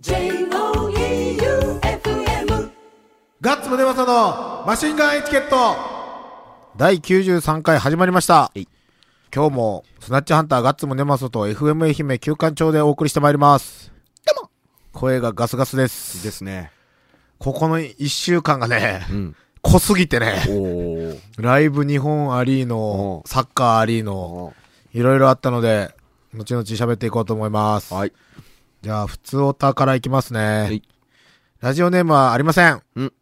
J-O-E-U-F-M ガッツムネマソのマシンガンエチケット第93回始まりました。今日もスナッチハンターガッツムネマソと FM 愛媛旧館長でお送りしてまいります。どうも声がガスガスです。ですね。ここの1週間がね、うん。濃すぎてね、おー。ライブ日本ありのお、サッカーありの、いろいろあったので、後々喋っていこうと思います。はい。じゃあ、普通オタからいきますね。いラジオネームはありません。うん。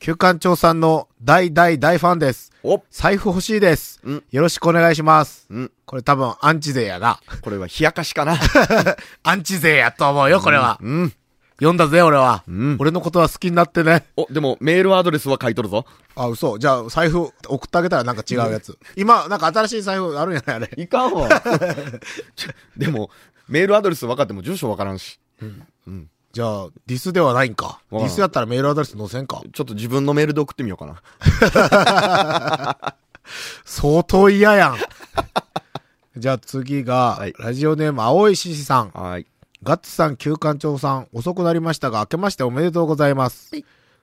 旧館長さんの大大大ファンです。お財布欲しいです。うんよろしくお願いします。うん。これ多分アンチ勢やな。これは冷やかしかな。アンチ勢やと思うよ、これは。うん。読んだぜ、俺は。うん俺のことは好きになってね。お、でもメールアドレスは書いとるぞ。あ、嘘。じゃあ、財布送ってあげたらなんか違うやつ。今、なんか新しい財布あるんやないあれ。いかんわ。でも、メールアドレス分かっても住所分からんし。じゃあ、ディスではないんか。ディスやったらメールアドレス載せんか？ちょっと自分のメールで送ってみようかな。相当嫌やん。じゃあ次が、はいラジオネーム青い獅子さん。はい。ガッツさん、旧館長さん、遅くなりましたが、明けましておめでとうございます。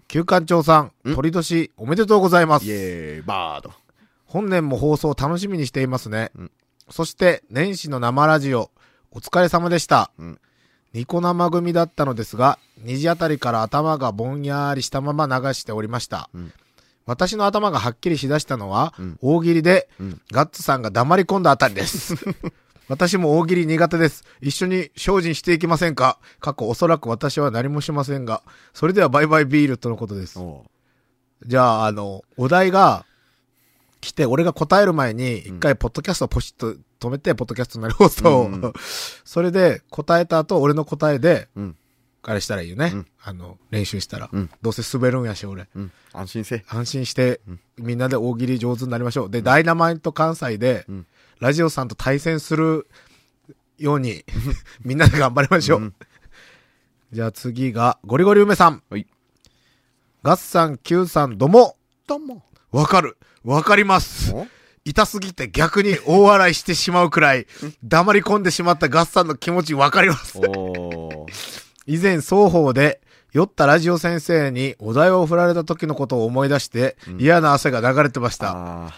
旧館長さん、鳥年おめでとうございますイ。エーイ、バード。本年も放送楽しみにしていますね。んそして、年始の生ラジオ、お疲れ様でした。うんニコ生組だったのですが、2時あたりから頭がぼんやりしたまま流しておりました。ん私の頭がはっきりしだしたのは、ん大喜利で、んガッツさんが黙り込んだあたりです。私も大喜利苦手です。一緒に精進していきませんか？過去おそらく私は何もしませんが、それではバイバイビールとのことです。おじゃあ、あの、お題が来て、俺が答える前に、一回、ポッドキャストをポシッと止めて、ポッドキャストになる放送を、うん それで、答えた後、俺の答えで、うん。あれしたらいいよね。うんあの、練習したら。うんどうせ滑るんやし、俺。うん。安心せ。安心して、みんなで大喜利上手になりましょう。で、ダイナマイト関西で、んラジオさんと対戦するように、みんなで頑張りましょう。うんじゃあ次が、ゴリゴリ梅さん。はい。ガッサン、キューさん、どうも。どうも。わかる。わかります。お？痛すぎて逆に大笑いしてしまうくらい、黙り込んでしまったガッサンの気持ちわかります。以前双方で、酔ったラジオ先生にお題を振られた時のことを思い出して、嫌な汗が流れてました。あ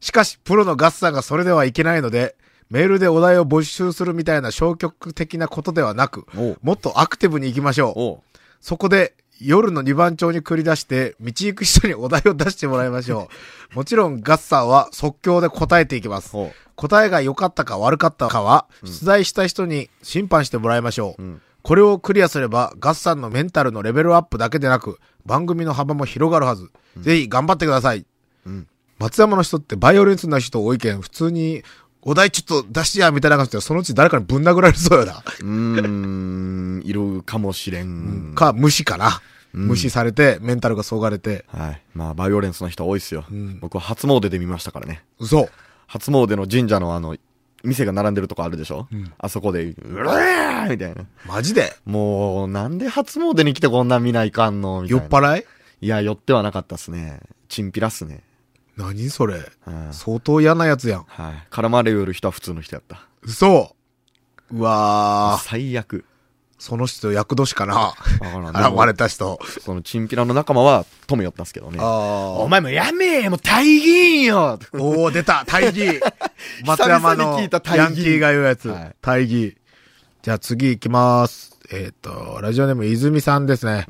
しかし、プロのガッサンがそれではいけないので、メールでお題を募集するみたいな消極的なことではなくもっとアクティブに行きましょう。そこで、夜の二番町に繰り出して、道行く人にお題を出してもらいましょう。もちろん、ガッサンは即興で答えていきます。答えが良かったか悪かったかは、出題した人に審判してもらいましょう。んこれをクリアすれば、ガッサンのメンタルのレベルアップだけでなく、番組の幅も広がるはず。ぜひ頑張ってください。ん松山の人ってバイオレンスな人多いけん、普通に、お題ちょっと出してや、みたいな感じで、そのうち誰かにぶん殴られそうよな。うーん、いるかもしれん。か、無視かな。無視されて、メンタルがそがれて。はい。まあ、バイオレンスの人多いっすよ。僕は初詣で見ましたからね。嘘。初詣の神社のあの、店が並んでるとこあるでしょ、あそこで、うわーみたいな。マジで？もう、なんで初詣に来てこんなん見ないかんの？みたいな。酔っ払い？いや、酔ってはなかったっすね。チンピラっすね。何それうん相当嫌なやつやん。はい。絡まれる人は普通の人やった。嘘。うわー。最悪。その人、役年かなわからん。現れた人。そのチンピラの仲間は止めよったんすけどね。あお前もやめえもう大銀よおー、出た大義 松山のヤンキーが言うやつはい。大義。じゃあ次行きます。えっ、と、ラジオネーム泉さんですね。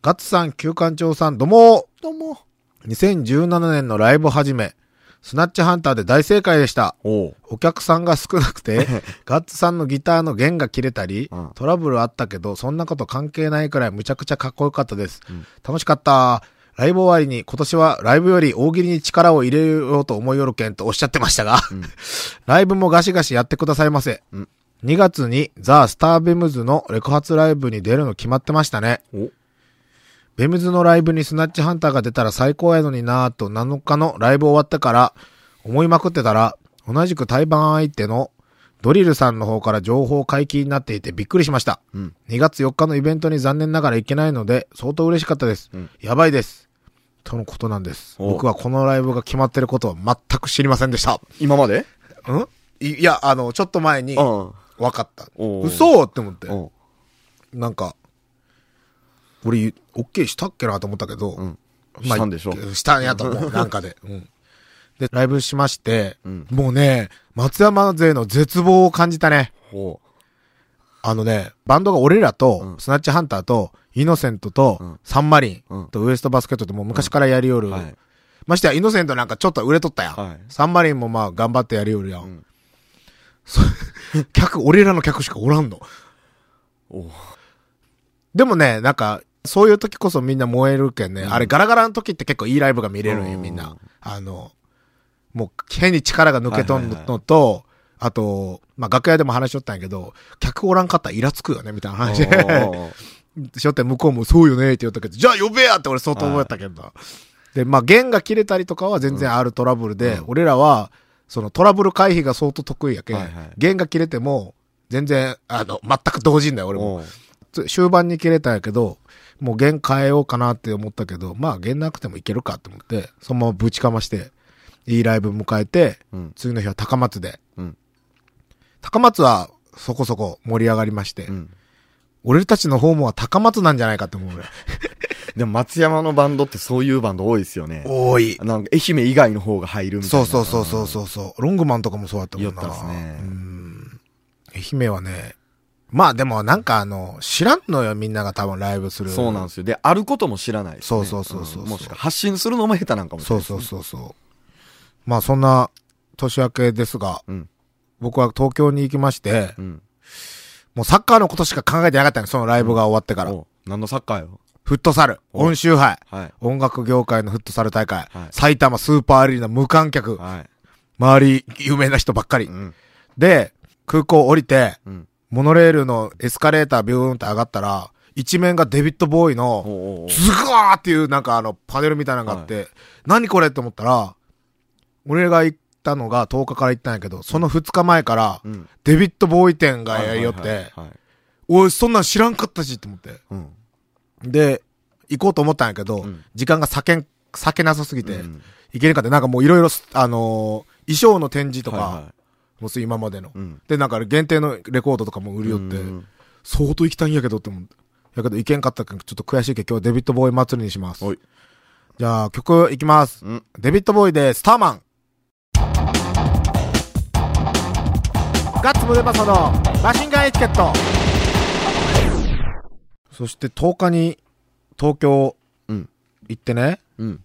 ガッツさん、旧館長さん、どうもどうも。2017年のライブ始め、スナッチハンターで大正解でした。お客さんが少なくて、ガッツさんのギターの弦が切れたり、うんトラブルあったけど、そんなこと関係ないくらいむちゃくちゃかっこよかったです。楽しかった。ライブ終わりに今年はライブより大喜利に力を入れようと思いよるけんとおっしゃってましたが、ライブもガシガシやってくださいませ。ん2月にザ・スターベムズのレコ発ライブに出るの決まってましたね。おベムズのライブにスナッチハンターが出たら最高やのになぁと7日のライブ終わってから思いまくってたら、同じく対バン相手のドリルさんの方から情報解禁になっていてびっくりしました。うん。2月4日のイベントに残念ながら行けないので、相当嬉しかったです。んやばいです。とのことなんです。お僕はこのライブが決まってることは全く知りませんでした。今まで？ん？いいや、あの、ちょっと前にうん。分かった。嘘って思って。なんか、俺、オッケーしたっけなと思ったけど、うん。したんでしょ？したんやと思う、なんかで。うん。で、ライブしまして、うんもうね、松山勢の絶望を感じたね。ほあのね、バンドが俺らと、うんスナッチハンターと、イノセントと、うんサンマリンうんとウエストバスケットってもう昔からやりよる。はい。ましてや、イノセントなんかちょっと売れとったやん。はいサンマリンもまあ頑張ってやりよるやん。うん 客、俺らの客しかおらんの。でもね、なんか、そういう時こそみんな燃えるけんね。うんあれガラガラの時って結構いいライブが見れるんよ、うんみんな。あの、もう変に力が抜けとんのと、あと、まあ楽屋でも話しとったんやけど、客おらんかったらイラつくよね、みたいな話で。しょって向こうもそうよねって言ったけど、じゃあ呼べやって俺相当思ったけど。で、まあ弦が切れたりとかは全然あるトラブルで、うん俺らは、そのトラブル回避が相当得意やけん、はいはい弦が切れても、全然、あの、全く同時んだよ、俺も。終盤に切れたんやけど、もう弦変えようかなって思ったけど、まあ弦なくてもいけるかって思って、そのままぶちかまして、いいライブ迎えて、うん。次の日は高松で。うん高松はそこそこ盛り上がりまして、うん。俺たちのホームは高松なんじゃないかって思う俺。でも松山のバンドってそういうバンド多いですよね。多い。なんか愛媛以外の方が入るみたいそうな。そうそうそうそうそう。ロングマンとかもそうだったもんな。言ったっすねうん。愛媛はね、まあでもなんかあの、知らんのよみんなが多分ライブする。そうなんですよ。で、あることも知らないね。そうそうそうそうそうんもしくは発信するのも下手なんかもしれそうないですね、そうそうそう。まあそんな年明けですが、うん僕は東京に行きまして、うん。もうサッカーのことしか考えてなかったのそのライブが終わってから。何のサッカーよ？フットサル、お温州杯、はい。音楽業界のフットサル大会、はい埼玉スーパーアリーナ無観客、はい。周り有名な人ばっかり。うん。で、空港降りて、うん。モノレールのエスカレータービューンって上がったら、一面がデビッド・ボーイの、ズガーっていうなんかあのパネルみたいなのがあって、何これって思ったら、俺が行ったのが10日から行ったんやけど、その2日前から、うん。デビッド・ボーイ店がやりよって、はいはいはいはい。おい、そんなん知らんかったしって思って。うん。で、行こうと思ったんやけど、うん時間が避けん、避けなさすぎて、うん行けなかった。なんかもういろいろ、あのー衣装の展示とか、はいはもう今までの。いうん。で、なんか限定のレコードとかも売りよって、うん相当行きたいんやけどって思って。やけど行けんかったからちょっと悔しいけど今日はデビッド・ボーイ祭りにします。じゃあ曲いきます。うん。デビッド・ボーイでスターマン。ガッツムデパソのマシンガンエチケット。そして10日に東京うん。行ってね、うん。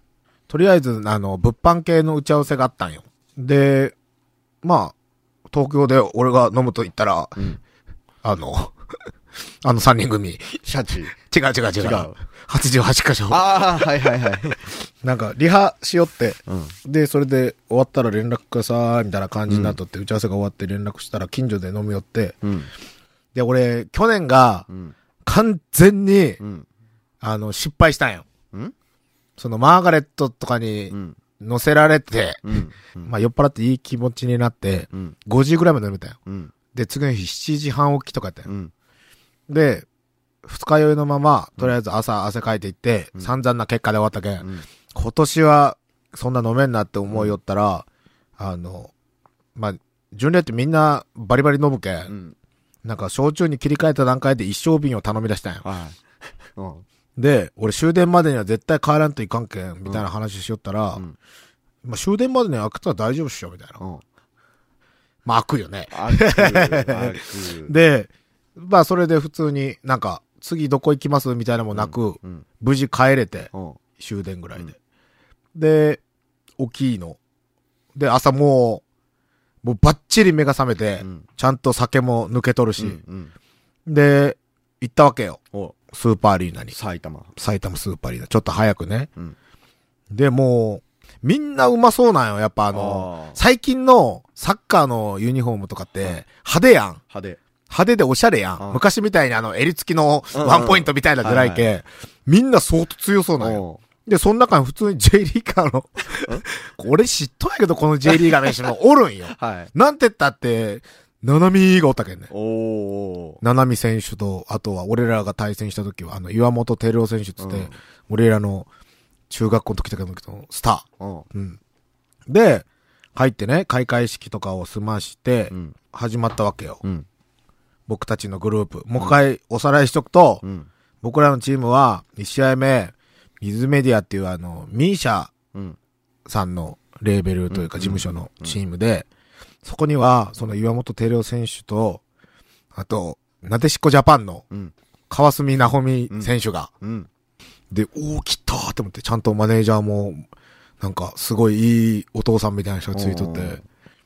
とりあえずあの物販系の打ち合わせがあったんよ。で、まあ、東京で俺が飲むと言ったら、うん。あの、あの3人組。違うシャチ。違う違う。違う88箇所。ああ、はいはいはい。なんかリハしよって、うん。で、それで終わったら連絡ください、みたいな感じになっとって、打ち合わせが終わって連絡したら近所で飲み寄って、うん。で、俺、去年がうん。完全に、うん。あの、失敗したんよ。うん？そのマーガレットとかうにん。乗せられて。まあ酔っ払っていい気持ちになって、うん。5時ぐらいまで飲めたよ。うん。で、次の日7時半起きとかやったよ。うん。で、二日酔いのまま、とりあえず朝汗かいていって、うん散々な結果で終わったけん、うん。今年はそんな飲めんなって思いよったら、あの、まあ、純烈ってみんなバリバリ飲むけん、うん。なんか焼酎に切り替えた段階で一升瓶を頼み出したんよ。はい。うん。で、俺終電までには絶対帰らんといかんけん、みたいな話しよったら、うんまあ終電までには開くとは大丈夫っしょ、みたいな。うん。まあ開くよね。で、まあそれで普通になんか、次どこ行きますみたいなのもなく、うん。無事帰れて、うん。終電ぐらいで。で、大きいの。で、朝もう、もうバッチリ目が覚めて、うんちゃんと酒も抜けとるし、うん。で、行ったわけよ。おスーパーアリーナに。埼玉。埼玉スーパーアリーナ。ちょっと早くね。うん。で、もう、みんなうまそうなんよ。やっぱあの、あー最近のサッカーのユニフォームとかって、派手やん。派手。派手でおしゃれやん。うん昔みたいにあの、襟付きのワンポイントみたいなぐらいけ、はいみんな相当強そうなんよ。おで、その中に普通に J リーガーの、俺知っとんやけど、この J リーガーの人もおるんよ。はい。なんて言ったって、ナナミがおったけんね。おー。ナナミ選手と、あとは俺らが対戦した時は、あの、岩本照夫選手っつって、うん俺らの中学校の時だけど、スタうん。ー。うん。で、入ってね、開会式とかを済まして、うん。始まったわけよ。うん。僕たちのグループ。もう一回おさらいしとくと、うん。僕らのチームは、1試合目、水メディアっていうあの、ミーシャうん。さんのレーベルというかうん事務所のチームで、そこには、その岩本照夫選手と、あと、なでしこジャパンのうん。川澄直美選手が、うん。で、おー、来たーって思って、ちゃんとマネージャーも、なんか、すごいいいお父さんみたいな人がついとって、おーやっ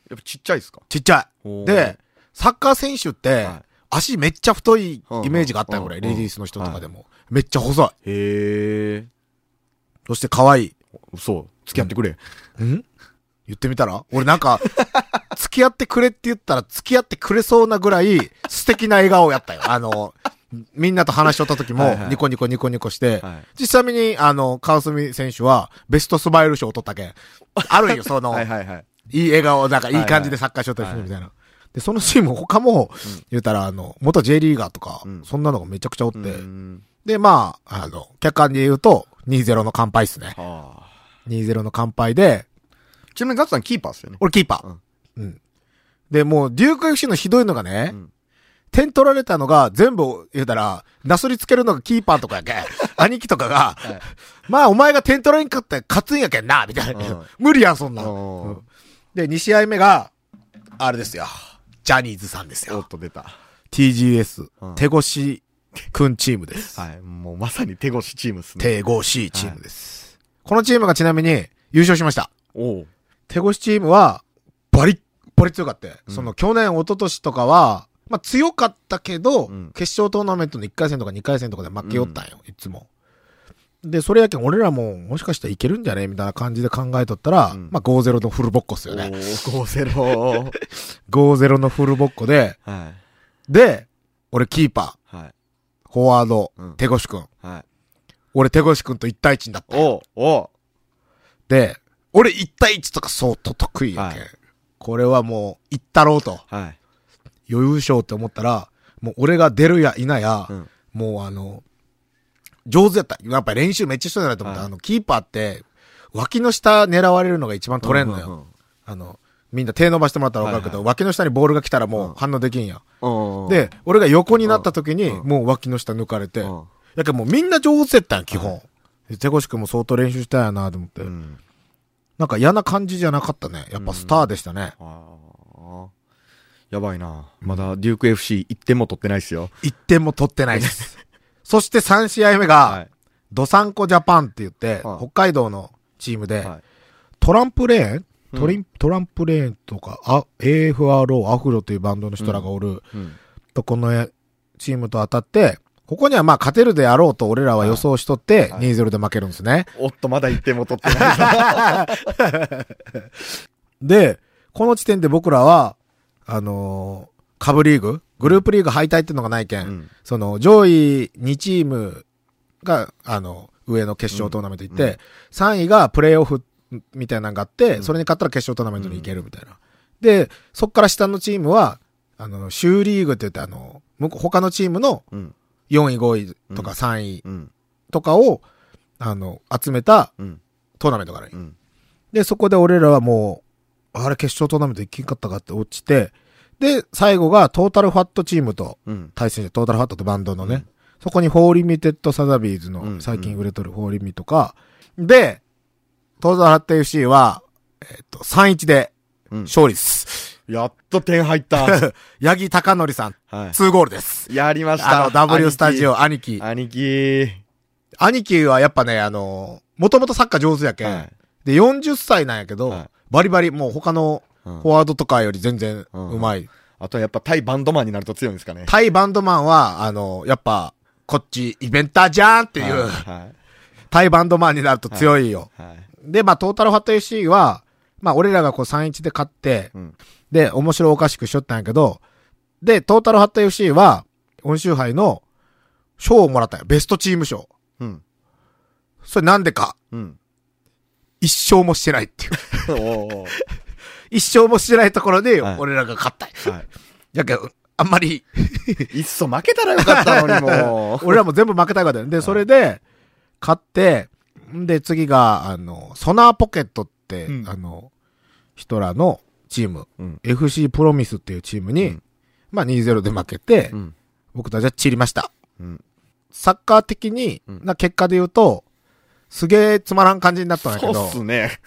ぱちっちゃいっすか？ちっちゃおーい。で、サッカー選手ってはい、足めっちゃ太いイメージがあったよ、これ。うんレディースの人とかでも。めっちゃ細い。へえ。そして可愛い。嘘。付き合ってくれ。ん？言ってみたら？俺なんか、付き合ってくれって言ったら付き合ってくれそうなぐらい素敵な笑顔やったよ。あの、みんなと話しとった時もはいはいニコニコニコニコして、はい実際にあの、川澄選手はベストスマイル賞を取ったけん。あるんよ、その、はいはいはい。いい笑顔、なんかいい感じでサッカーしようとしてるみたいな。で、そのチーム他も、言うたらあの、元 J リーガーとか、うんそんなのがめちゃくちゃおって、うん。で、まあ、あの、客観で言うと、2-0の乾杯っすね。はあ。2-0の乾杯で、ちなみにガッツさんキーパーっすよね。俺キーパー。うん。で、もう、デューク FC のひどいのがね、うん点取られたのが全部言うたら、なすりつけるのがキーパーとかやけん。兄貴とかが、まあお前が点取られんかったら勝つんやけんな、みたいな。うん無理やん、そんなで、2試合目が、あれですよ。ジャニーズさんですよおっ。と出た。TGS、うん手越くんチームです。はい。もうまさに手越しチームっすね。手越しチームです。このチームがちなみに優勝しました。おう。手越チームは、バリッバリ強かった。うんその去年、一昨年とかは、まあ強かったけど、うん決勝トーナメントの1回戦とか2回戦とかで負けよったんよ、いつも。で、それやけん俺らももしかしたらいけるんじゃね？みたいな感じで考えとったら、うんまあ5-0のフルボッコっすよね。おー、5-0。5-0のフルボッコで、はい。で、俺キーパー、はい。フォワード、うん手越くん。はい。俺手越くんと1対1になった。おう、おう。で、俺1対1とか相当得意やけん。はいこれはもう、いったろうと。はい。余裕賞って思ったら、もう俺が出るや否や、うんもうあの、上手やった。やっぱり練習めっちゃしてたなと思った。はいあの、キーパーって、脇の下狙われるのが一番取れんのよ。うんうんうんあの、みんな手伸ばしてもらったら分かるけど、はい脇の下にボールが来たらもう反応できんや。うん。で、俺が横になった時に、うんもう脇の下抜かれて、うんやけんもうみんな上手やったんや、基本。で手越くんも相当練習したんやなと思って、うん。なんか嫌な感じじゃなかったね。やっぱスターでしたね。やばいな。まだデューク FC1 点も取ってないっすよ。1点も取ってないです。そして3試合目が、はい。ドサンコジャパンって言って、はい北海道のチームで、はい。トランプレーン？うんトリン、トランプレーンとか、あ、AFRO、アフロというバンドの人らがおる、うん。とこのチームと当たって、ここにはまあ勝てるであろうと俺らは予想しとって、はい2-0で負けるんですね。おっと、まだ1点も取ってない。で、この時点で僕らは、あのーカブリーググループリーグ敗退っていうのがないけん、うんその上位2チームが、あの、上の決勝トーナメント行って、3位がプレイオフみたいなのがあって、それに勝ったら決勝トーナメントに行けるみたいな。で、そっから下のチームは、あの、州リーグって言って、あの、他のチームのうん。4位、5位とか3位うん。とかを、あの、集めたうん。トーナメントがあるうん。で、そこで俺らはもう、あれ決勝トーナメント行けんかったかって落ちて、で、最後がトータルファットチームとうん。対戦して、トータルファットとバンドのね、そこにフォーリミテッドサザビーズうんの最近売れとるフォーリミとか、で、トータルファット FC は、えっと、3-1でうん勝利です。やっと点入った。八木隆則さん、は2ゴールです。い。やりました。あの、W スタジオ、兄貴。兄貴。兄貴はやっぱね、あの、もともとサッカー上手やけん。はいで、40歳なんやけど、はいバリバリ、もう他のうんフォワードとかより全然うんうまい。あとやっぱ対バンドマンになると強いんですかね。タイバンドマンは、あの、やっぱ、こっち、イベンターじゃんっていう、はい。タイバンドマンになると強いよ。はい。で、まあ、トータルファット FC は、まあ、俺らがこう3-1で勝って、うん。で、面白おかしくしよったんやけど、で、トータルファット FC は、温州杯の賞をもらったんよ。ベストチーム賞。うん。それなんでか、うん。一勝もしてないっていう。おー一勝もしてないところで、はい俺らが勝った。はい。やけど、あんまり、いっそ負けたらよかったのにもう。俺らも全部負けたいからで、それで、勝って、んで、次が、あの、ソナーポケットって、うんあの、人らのチーム、うん。FC プロミスっていうチームに、うんまあ2-0で負けて、うん。僕たちは散りました。うん。サッカー的に、うんな結果で言うと、すげえつまらん感じになったんだけどそうっ、すね。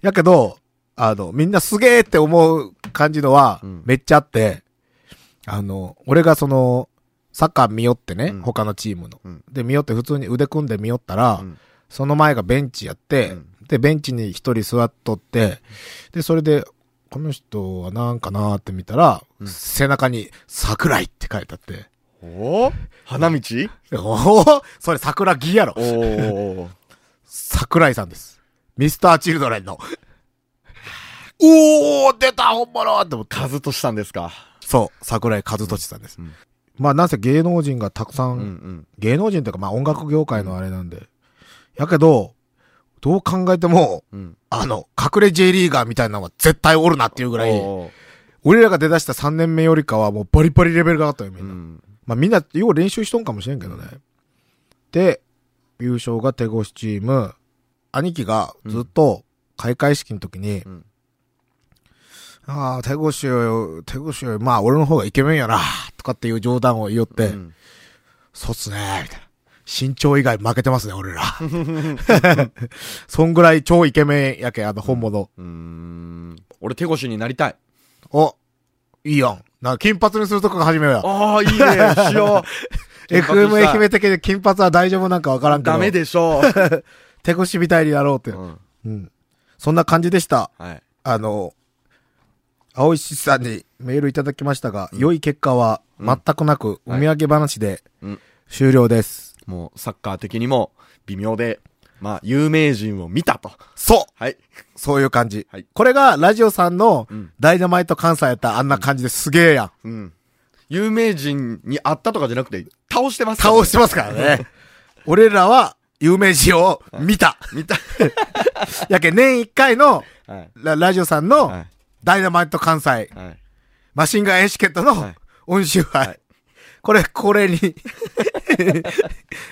やけど、あの、みんなすげえって思う感じのはうん、めっちゃあって、あの、俺がその、サッカー見よってね、うん他のチームの。うんで、見よって普通に腕組んで見よったら、うんその前がベンチやって、うんで、ベンチに一人座っとって、で、それで、この人はなんかなーって見たら、うん背中に桜井って書いてあって、おー？花道？おおそれ桜木やろおー。桜井さんです。ミスターチルドレンの。おー出た本物って思って。数としたんですか？そう、桜井和俊さんです。うんまあ、なんせ芸能人がたくさん、うんうん。芸能人というかまあ音楽業界のあれなんで。やけど、どう考えても、うん。あの、隠れ J リーガーみたいなのは絶対おるなっていうぐらい、俺らが出だした3年目よりかはもうバリバリレベルが上がったよ、みな。うんん。まあみんな、よう練習しとんかもしれんけどね。で、優勝が手越しチーム、兄貴がずっと開会式の時に、うんああ、手越しよ、手越しよ、まあ俺の方がイケメンやな、とかっていう冗談を言おって、うんそうっすね、みたいな。身長以外負けてますね、俺ら。そんぐらい超イケメンやけ、あの本物。うーん。俺手越になりたい。お、いいやん。な、金髪にするとこが始めようや。ああ、いいね。しよう。FM 愛媛的で金髪は大丈夫なんかわからんけど。ダメでしょ 手越しみたいになろうって。う。うん。うん。そんな感じでした。はい。あの、青石さんにメールいただきましたが、良い結果は全くなく、お土産話でうん。終了です。もう、サッカー的にも、微妙で、まあ、有名人を見たと。そうはい。そういう感じ。はいこれがラジオさんのうんダイナマイト関西やったらあんな感じですげえやん。うん。有名人に会ったとかじゃなくて、倒してますからね倒してますからね。俺らは有名人を見た。見た。やけ年一回のはい。ララジオさんのはい。ダイナマイト関西はい。マシンガンエチケットのはい音集杯。はいこれ、これに、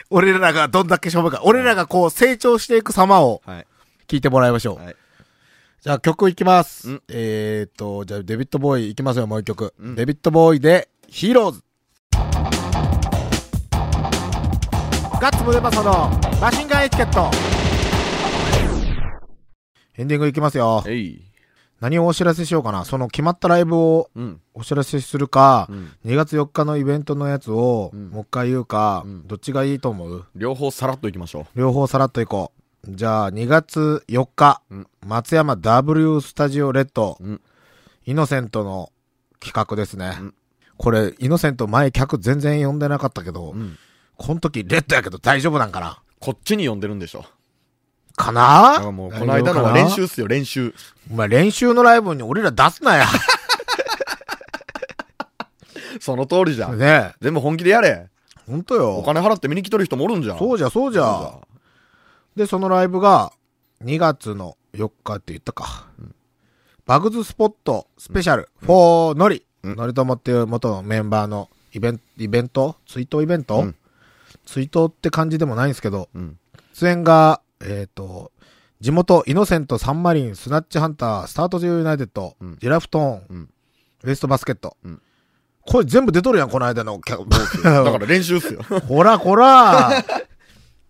俺らがどんだけしょうもか。俺らがこう成長していく様をはい。聞いてもらいましょう。はい。じゃあ曲いきます。うんえーと、じゃあデビッドボーイいきますよ、もう一曲。うんデビッドボーイで、ヒーローズ。ガッツムデパソのマシンガンエチケット。エンディングいきますよ。えい。何をお知らせしようかな。その決まったライブをうん。お知らせするか、うん。2月4日のイベントのやつを、うんもう一回言うか、うんどっちがいいと思う？両方さらっといきましょ両方さらっといこう。じゃあ、2月4日、うん松山 W スタジオレッド。イノセントの企画ですね。うんこれ、イノセント前客全然呼んでなかったけど、うん。この時レッドやけど大丈夫なんかな？こっちに呼んでるんでしょ。かな？だからもう、この間のは練。習っすよ、練習。お前練習のライブに俺ら出すなや。その通りじゃん。ねえ。全部本気でやれ。ほんとよ。お金払って見に来とる人もおるんじゃん。そうじゃ、そうじゃ。で、そのライブが、2月の4日って言ったか。バグズスポットスペシャル、フォーノリ。うんノリともっていう元のメンバーのイベント、イベント？追悼イベント、うん追悼って感じでもないんですけど、うん。出演が、えっ、と、地元イノセントサンマリン、スナッチハンター、スタートジュユナイテッド、うんジラフトーン、うんウエストバスケット。うんこれ全部出とるやん、この間の客。だから練習っすよ。こらこら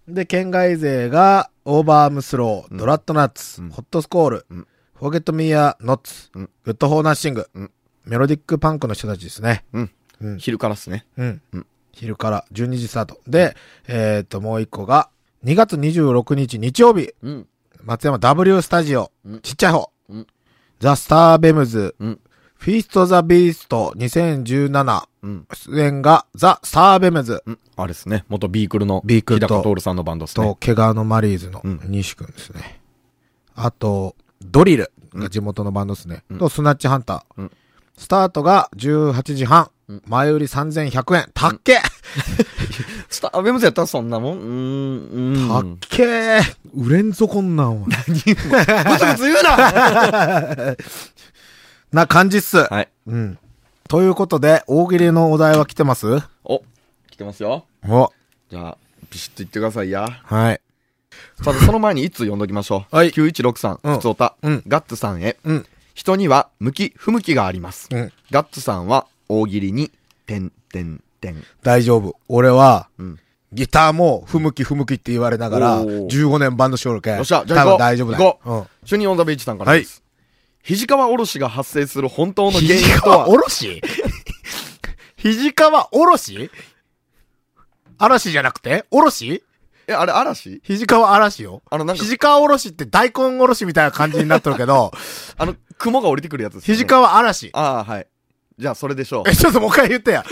で、県外勢が、オーバーアームスロー、うんドラットナッツ、うんホットスコール、うんフォーゲットミーアノッツ、うんグッドフォーナッシング、うんメロディックパンクの人たちですね。うん。うん。昼からっすね。うん。うん昼から12時スタート。で、えっ、と、もう一個が、2月26日日曜日、うん。松山 W スタジオ、うんちっちゃい方、うんザ・スター・ベムズ、うん。フィースト・ザ・ビースト2017、うん。出演がザ・スター・ベムズうん。あれですね。元ビークルの。ビークルと徹さんのバンドですとね。、毛皮のマリーズのうん西君ですね。あと、ドリルが地元のバンドですね。うんと、スナッチハンター。うんスタートが18時半。うん前売り3100円。たっけ、スターベムズやったらそんなもん？うーん。たっうん。け売れんぞ、こんなんは。ブツブツ言うな な感じっす。はい。うん。ということで、大喜利のお題は来てます？お、来てますよ。お。じゃあ、ビシッと言ってくださいや。はい。さて、その前に一通読んどきましょう？はい9163、うんふつおた、うんガッツさんへ。うん。人には向き、不向きがあります。うん。ガッツさんは大喜利に、てんてんてん。大丈夫。俺は、うん。ギターも不向き不向きって言われながら、おー15年バンドしおるけん。よっしゃじゃあ行こう多分大丈夫だ行よ。うん。主任オンザベイチさんからです。肘川おろしが発生する本当の原因肘とは？川おろし？肘川おろし？嵐じゃなくて？おろし？え、あれ嵐？肘川嵐よ。あのなんか肘川おろしって大根おろしみたいな感じになってるけど、あの、雲が降りてくるやつですよね。肘川嵐。ああ、はい。じゃあそれでしょうえ、。ちょっともう一回言ってや。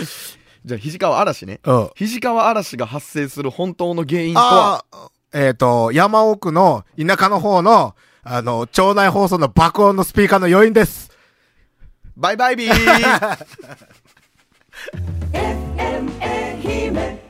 じゃあ肘川嵐ね。うん。肘川嵐が発生する本当の原因とは、えっ、と、山奥の田舎の方の、あの、町内放送の爆音のスピーカーの余韻です。バイバイビー FM 愛媛